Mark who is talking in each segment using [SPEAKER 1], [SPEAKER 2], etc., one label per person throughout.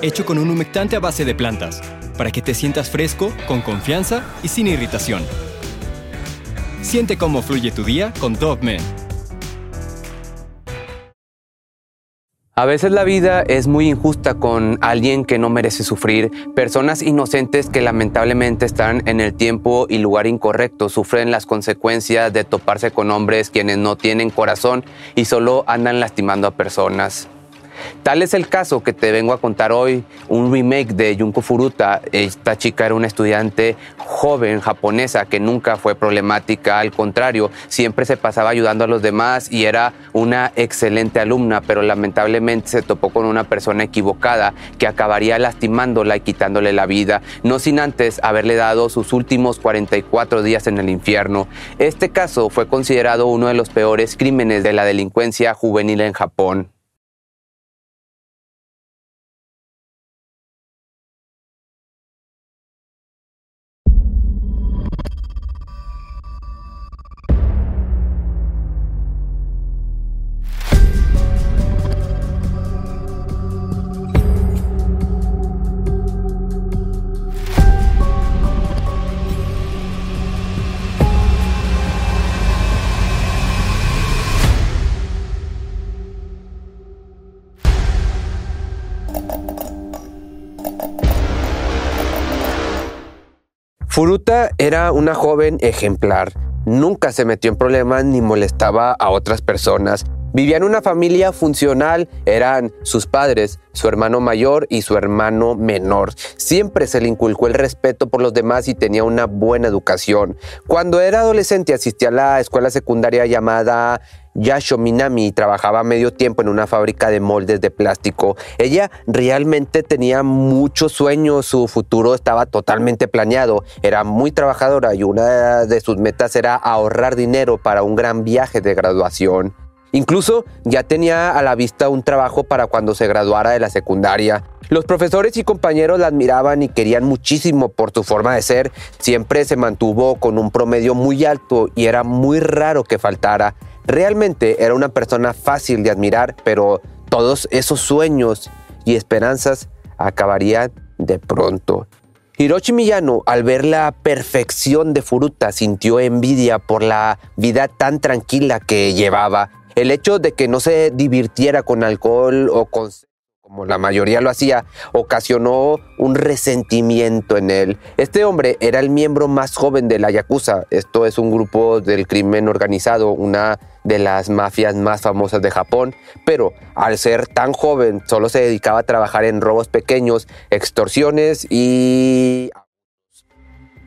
[SPEAKER 1] hecho con un humectante a base de plantas, para que te sientas fresco, con confianza y sin irritación. Siente cómo fluye tu día con Dove
[SPEAKER 2] A veces la vida es muy injusta con alguien que no merece sufrir. Personas inocentes que lamentablemente están en el tiempo y lugar incorrecto sufren las consecuencias de toparse con hombres quienes no tienen corazón y solo andan lastimando a personas. Tal es el caso que te vengo a contar hoy, un remake de Junko Furuta. Esta chica era una estudiante joven japonesa que nunca fue problemática, al contrario, siempre se pasaba ayudando a los demás y era una excelente alumna, pero lamentablemente se topó con una persona equivocada que acabaría lastimándola y quitándole la vida, no sin antes haberle dado sus últimos 44 días en el infierno. Este caso fue considerado uno de los peores crímenes de la delincuencia juvenil en Japón. Furuta era una joven ejemplar. Nunca se metió en problemas ni molestaba a otras personas. Vivía en una familia funcional, eran sus padres, su hermano mayor y su hermano menor. Siempre se le inculcó el respeto por los demás y tenía una buena educación. Cuando era adolescente asistía a la escuela secundaria llamada Yasho Minami trabajaba medio tiempo en una fábrica de moldes de plástico. Ella realmente tenía muchos sueños, su futuro estaba totalmente planeado, era muy trabajadora y una de sus metas era ahorrar dinero para un gran viaje de graduación. Incluso ya tenía a la vista un trabajo para cuando se graduara de la secundaria. Los profesores y compañeros la admiraban y querían muchísimo por su forma de ser. Siempre se mantuvo con un promedio muy alto y era muy raro que faltara. Realmente era una persona fácil de admirar, pero todos esos sueños y esperanzas acabarían de pronto. Hiroshi Miyano, al ver la perfección de Furuta, sintió envidia por la vida tan tranquila que llevaba. El hecho de que no se divirtiera con alcohol o con como la mayoría lo hacía, ocasionó un resentimiento en él. Este hombre era el miembro más joven de la Yakuza. Esto es un grupo del crimen organizado, una de las mafias más famosas de Japón, pero al ser tan joven solo se dedicaba a trabajar en robos pequeños, extorsiones y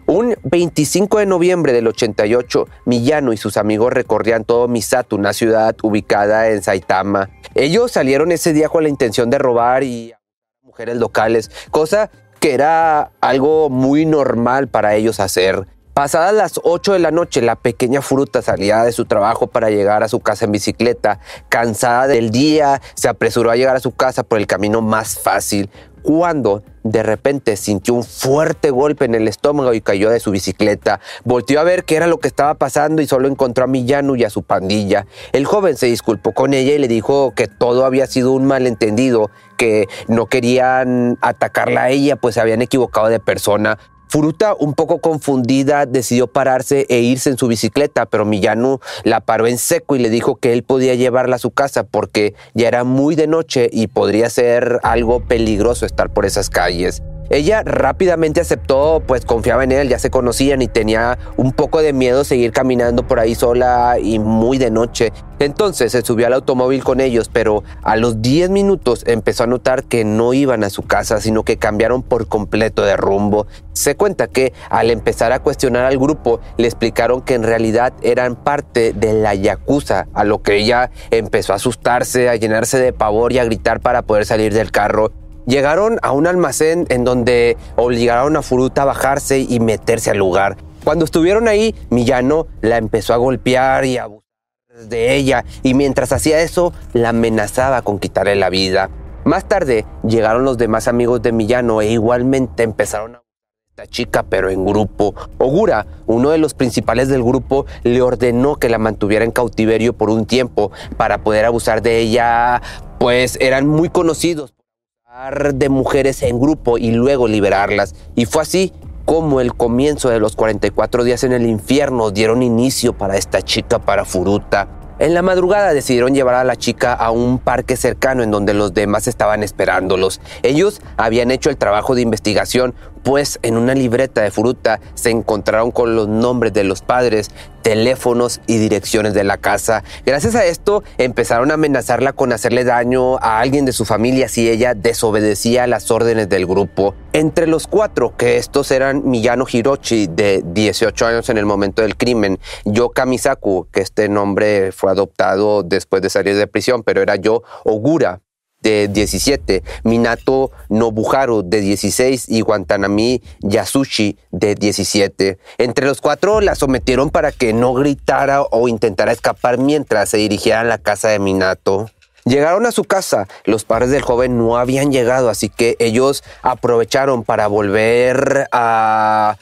[SPEAKER 2] un 25 de noviembre del 88, Miyano y sus amigos recorrían todo Misato, una ciudad ubicada en Saitama. Ellos salieron ese día con la intención de robar y mujeres locales, cosa que era algo muy normal para ellos hacer. Pasadas las 8 de la noche, la pequeña fruta salía de su trabajo para llegar a su casa en bicicleta. Cansada del día, se apresuró a llegar a su casa por el camino más fácil, cuando de repente sintió un fuerte golpe en el estómago y cayó de su bicicleta. Volteó a ver qué era lo que estaba pasando y solo encontró a Millano y a su pandilla. El joven se disculpó con ella y le dijo que todo había sido un malentendido, que no querían atacarla a ella, pues se habían equivocado de persona. Furuta, un poco confundida, decidió pararse e irse en su bicicleta, pero Miyano la paró en seco y le dijo que él podía llevarla a su casa porque ya era muy de noche y podría ser algo peligroso estar por esas calles. Ella rápidamente aceptó, pues confiaba en él, ya se conocían y tenía un poco de miedo seguir caminando por ahí sola y muy de noche. Entonces se subió al automóvil con ellos, pero a los 10 minutos empezó a notar que no iban a su casa, sino que cambiaron por completo de rumbo. Se cuenta que al empezar a cuestionar al grupo, le explicaron que en realidad eran parte de la Yakuza, a lo que ella empezó a asustarse, a llenarse de pavor y a gritar para poder salir del carro. Llegaron a un almacén en donde obligaron a Furuta a bajarse y meterse al lugar. Cuando estuvieron ahí, Millano la empezó a golpear y a abusar de ella y mientras hacía eso la amenazaba con quitarle la vida. Más tarde llegaron los demás amigos de Millano e igualmente empezaron a esta chica, pero en grupo. Ogura, uno de los principales del grupo, le ordenó que la mantuviera en cautiverio por un tiempo para poder abusar de ella, pues eran muy conocidos de mujeres en grupo y luego liberarlas. Y fue así como el comienzo de los 44 días en el infierno dieron inicio para esta chica, para Furuta. En la madrugada decidieron llevar a la chica a un parque cercano en donde los demás estaban esperándolos. Ellos habían hecho el trabajo de investigación, pues en una libreta de Furuta se encontraron con los nombres de los padres, teléfonos y direcciones de la casa. Gracias a esto empezaron a amenazarla con hacerle daño a alguien de su familia si ella desobedecía las órdenes del grupo. Entre los cuatro, que estos eran Miyano Hiroshi, de 18 años en el momento del crimen, Yo Kamisaku, que este nombre fue adoptado después de salir de prisión, pero era yo Ogura, de 17, Minato Nobuharu de 16 y Guantanami Yasushi de 17. Entre los cuatro la sometieron para que no gritara o intentara escapar mientras se dirigía a la casa de Minato. Llegaron a su casa, los padres del joven no habían llegado, así que ellos aprovecharon para volver a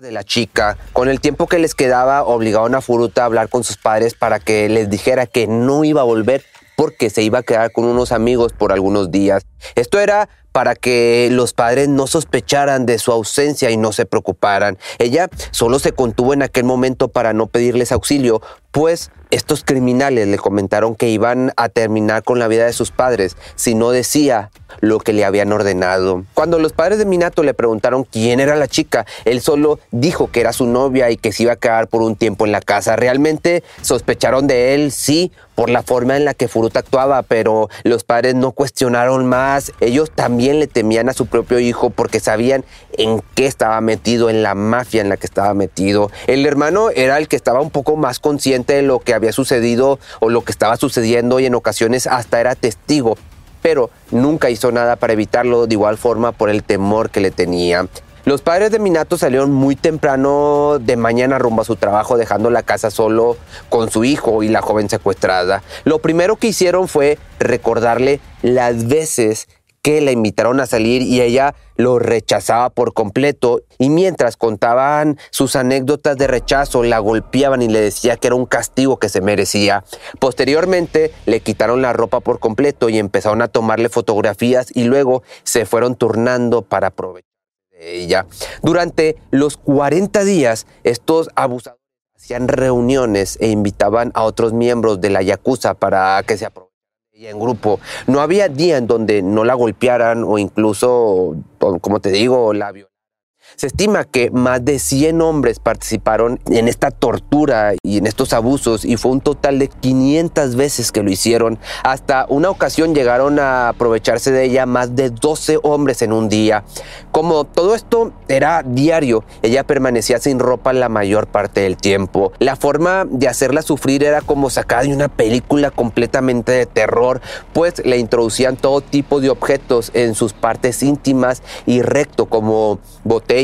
[SPEAKER 2] de la chica. Con el tiempo que les quedaba, obligaron a Furuta a hablar con sus padres para que les dijera que no iba a volver porque se iba a quedar con unos amigos por algunos días. Esto era para que los padres no sospecharan de su ausencia y no se preocuparan. Ella solo se contuvo en aquel momento para no pedirles auxilio, pues estos criminales le comentaron que iban a terminar con la vida de sus padres si no decía lo que le habían ordenado. Cuando los padres de Minato le preguntaron quién era la chica, él solo dijo que era su novia y que se iba a quedar por un tiempo en la casa. Realmente sospecharon de él, sí, por la forma en la que Furuta actuaba, pero los padres no cuestionaron más. Ellos también le temían a su propio hijo porque sabían en qué estaba metido, en la mafia en la que estaba metido. El hermano era el que estaba un poco más consciente lo que había sucedido o lo que estaba sucediendo y en ocasiones hasta era testigo, pero nunca hizo nada para evitarlo de igual forma por el temor que le tenía. Los padres de Minato salieron muy temprano de mañana rumbo a su trabajo, dejando la casa solo con su hijo y la joven secuestrada. Lo primero que hicieron fue recordarle las veces que la invitaron a salir y ella lo rechazaba por completo y mientras contaban sus anécdotas de rechazo la golpeaban y le decía que era un castigo que se merecía. Posteriormente le quitaron la ropa por completo y empezaron a tomarle fotografías y luego se fueron turnando para aprovechar de ella. Durante los 40 días estos abusadores hacían reuniones e invitaban a otros miembros de la Yakuza para que se aprovecharan en grupo. No había día en donde no la golpearan o incluso, como te digo, la. Se estima que más de 100 hombres participaron en esta tortura y en estos abusos y fue un total de 500 veces que lo hicieron. Hasta una ocasión llegaron a aprovecharse de ella más de 12 hombres en un día. Como todo esto era diario, ella permanecía sin ropa la mayor parte del tiempo. La forma de hacerla sufrir era como sacada de una película completamente de terror, pues le introducían todo tipo de objetos en sus partes íntimas y recto como botellas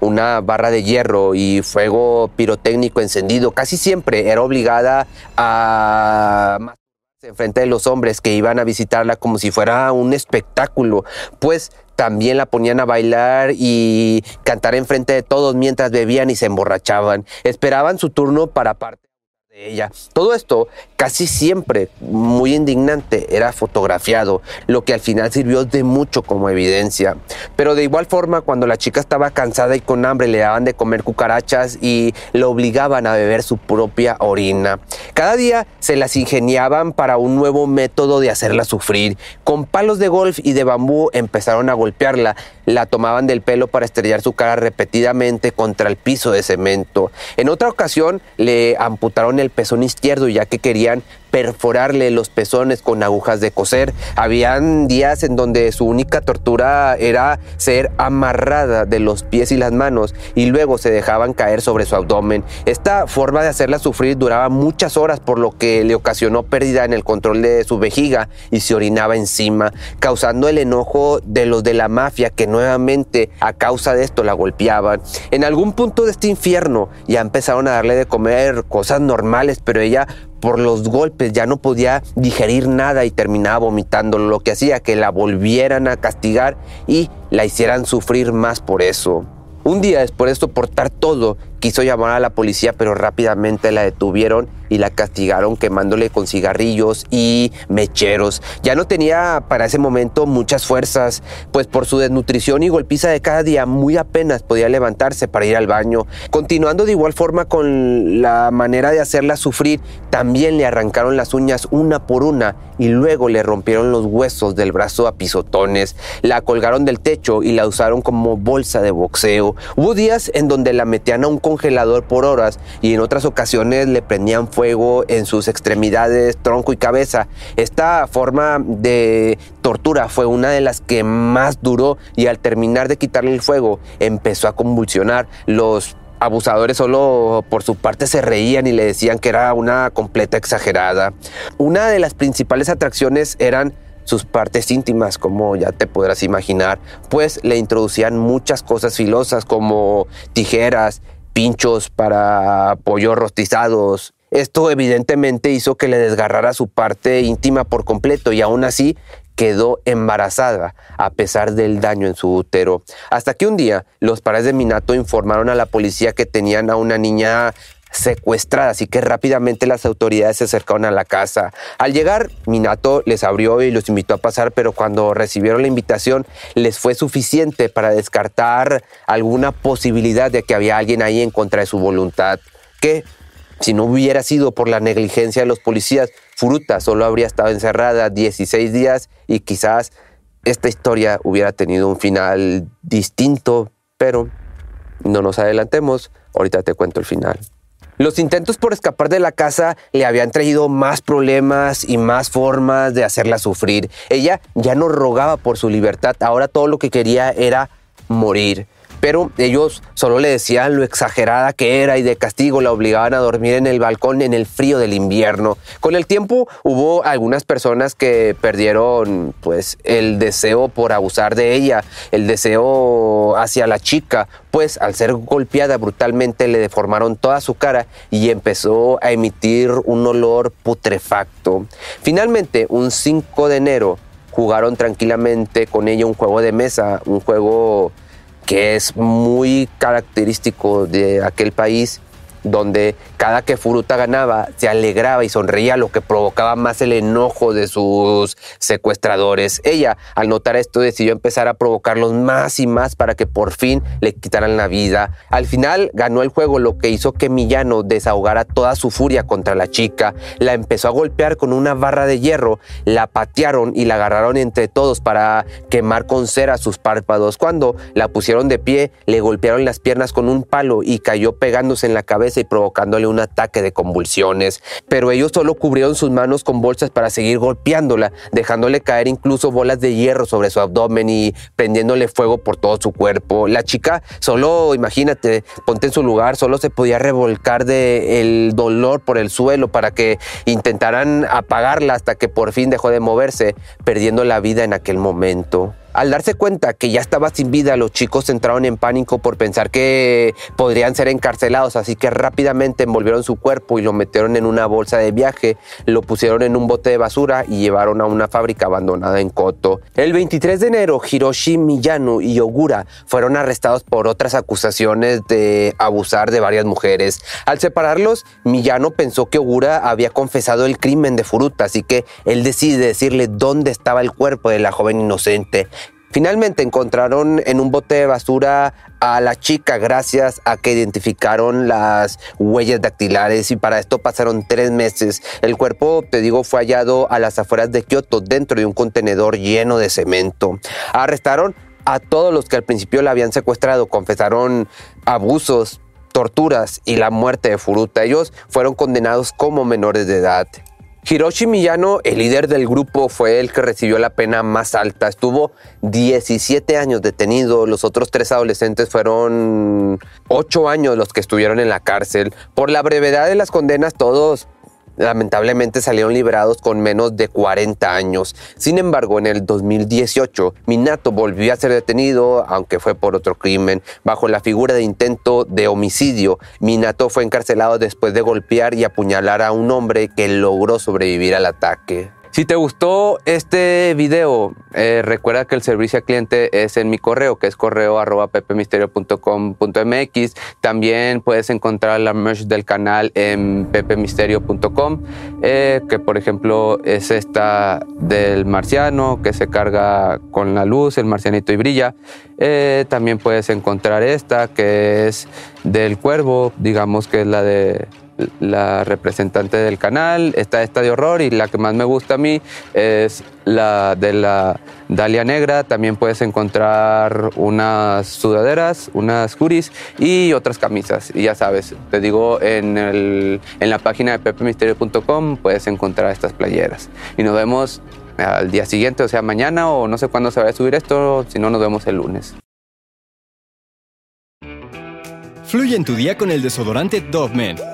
[SPEAKER 2] una barra de hierro y fuego pirotécnico encendido, casi siempre era obligada a enfrente de los hombres que iban a visitarla como si fuera un espectáculo, pues también la ponían a bailar y cantar enfrente de todos mientras bebían y se emborrachaban. Esperaban su turno para parte ella. Todo esto casi siempre muy indignante era fotografiado, lo que al final sirvió de mucho como evidencia. Pero de igual forma, cuando la chica estaba cansada y con hambre, le daban de comer cucarachas y lo obligaban a beber su propia orina. Cada día se las ingeniaban para un nuevo método de hacerla sufrir. Con palos de golf y de bambú empezaron a golpearla, la tomaban del pelo para estrellar su cara repetidamente contra el piso de cemento. En otra ocasión le amputaron el pezón izquierdo ya que querían perforarle los pezones con agujas de coser. Habían días en donde su única tortura era ser amarrada de los pies y las manos y luego se dejaban caer sobre su abdomen. Esta forma de hacerla sufrir duraba muchas horas por lo que le ocasionó pérdida en el control de su vejiga y se orinaba encima, causando el enojo de los de la mafia que nuevamente a causa de esto la golpeaban. En algún punto de este infierno ya empezaron a darle de comer cosas normales, pero ella por los golpes ya no podía digerir nada y terminaba vomitando, lo que hacía que la volvieran a castigar y la hicieran sufrir más por eso. Un día después de soportar todo, quiso llamar a la policía, pero rápidamente la detuvieron y la castigaron quemándole con cigarrillos y mecheros. Ya no tenía para ese momento muchas fuerzas, pues por su desnutrición y golpiza de cada día muy apenas podía levantarse para ir al baño. Continuando de igual forma con la manera de hacerla sufrir, también le arrancaron las uñas una por una y luego le rompieron los huesos del brazo a pisotones. La colgaron del techo y la usaron como bolsa de boxeo. Hubo días en donde la metían a un congelador por horas y en otras ocasiones le prendían fuego en sus extremidades, tronco y cabeza. Esta forma de tortura fue una de las que más duró y al terminar de quitarle el fuego empezó a convulsionar. Los abusadores solo por su parte se reían y le decían que era una completa exagerada. Una de las principales atracciones eran sus partes íntimas, como ya te podrás imaginar, pues le introducían muchas cosas filosas como tijeras, pinchos para pollos rostizados. Esto evidentemente hizo que le desgarrara su parte íntima por completo y aún así quedó embarazada a pesar del daño en su útero. Hasta que un día los padres de Minato informaron a la policía que tenían a una niña secuestrada, así que rápidamente las autoridades se acercaron a la casa. Al llegar, Minato les abrió y los invitó a pasar, pero cuando recibieron la invitación les fue suficiente para descartar alguna posibilidad de que había alguien ahí en contra de su voluntad, que si no hubiera sido por la negligencia de los policías, Furuta solo habría estado encerrada 16 días y quizás esta historia hubiera tenido un final distinto, pero no nos adelantemos, ahorita te cuento el final. Los intentos por escapar de la casa le habían traído más problemas y más formas de hacerla sufrir. Ella ya no rogaba por su libertad, ahora todo lo que quería era morir pero ellos solo le decían lo exagerada que era y de castigo la obligaban a dormir en el balcón en el frío del invierno. Con el tiempo hubo algunas personas que perdieron pues el deseo por abusar de ella, el deseo hacia la chica, pues al ser golpeada brutalmente le deformaron toda su cara y empezó a emitir un olor putrefacto. Finalmente, un 5 de enero, jugaron tranquilamente con ella un juego de mesa, un juego que es muy característico de aquel país donde cada que Furuta ganaba se alegraba y sonreía, lo que provocaba más el enojo de sus secuestradores. Ella, al notar esto, decidió empezar a provocarlos más y más para que por fin le quitaran la vida. Al final ganó el juego, lo que hizo que Millano desahogara toda su furia contra la chica. La empezó a golpear con una barra de hierro, la patearon y la agarraron entre todos para quemar con cera sus párpados. Cuando la pusieron de pie, le golpearon las piernas con un palo y cayó pegándose en la cabeza y provocándole un ataque de convulsiones, pero ellos solo cubrieron sus manos con bolsas para seguir golpeándola, dejándole caer incluso bolas de hierro sobre su abdomen y prendiéndole fuego por todo su cuerpo. La chica solo, imagínate, ponte en su lugar, solo se podía revolcar de el dolor por el suelo para que intentaran apagarla hasta que por fin dejó de moverse, perdiendo la vida en aquel momento. Al darse cuenta que ya estaba sin vida, los chicos entraron en pánico por pensar que podrían ser encarcelados, así que rápidamente envolvieron su cuerpo y lo metieron en una bolsa de viaje, lo pusieron en un bote de basura y llevaron a una fábrica abandonada en Koto. El 23 de enero, Hiroshi Miyano y Ogura fueron arrestados por otras acusaciones de abusar de varias mujeres. Al separarlos, Miyano pensó que Ogura había confesado el crimen de Furuta, así que él decide decirle dónde estaba el cuerpo de la joven inocente. Finalmente encontraron en un bote de basura a la chica gracias a que identificaron las huellas dactilares y para esto pasaron tres meses. El cuerpo, te digo, fue hallado a las afueras de Kioto dentro de un contenedor lleno de cemento. Arrestaron a todos los que al principio la habían secuestrado, confesaron abusos, torturas y la muerte de Furuta. Ellos fueron condenados como menores de edad. Hiroshi Miyano, el líder del grupo, fue el que recibió la pena más alta. Estuvo 17 años detenido. Los otros tres adolescentes fueron 8 años los que estuvieron en la cárcel. Por la brevedad de las condenas, todos lamentablemente salieron liberados con menos de 40 años. Sin embargo, en el 2018, Minato volvió a ser detenido, aunque fue por otro crimen, bajo la figura de intento de homicidio. Minato fue encarcelado después de golpear y apuñalar a un hombre que logró sobrevivir al ataque. Si te gustó este video, eh, recuerda que el servicio al cliente es en mi correo, que es correo arroba pepemisterio.com.mx. También puedes encontrar la merch del canal en pepemisterio.com, eh, que por ejemplo es esta del marciano, que se carga con la luz, el marcianito y brilla. Eh, también puedes encontrar esta, que es del cuervo, digamos que es la de la representante del canal, está esta de horror y la que más me gusta a mí es la de la Dalia Negra. También puedes encontrar unas sudaderas, unas curis y otras camisas. Y ya sabes, te digo, en, el, en la página de pepemisterio.com puedes encontrar estas playeras. Y nos vemos al día siguiente, o sea, mañana o no sé cuándo se va a subir esto, si no nos vemos el lunes.
[SPEAKER 1] Fluye en tu día con el desodorante Dove Men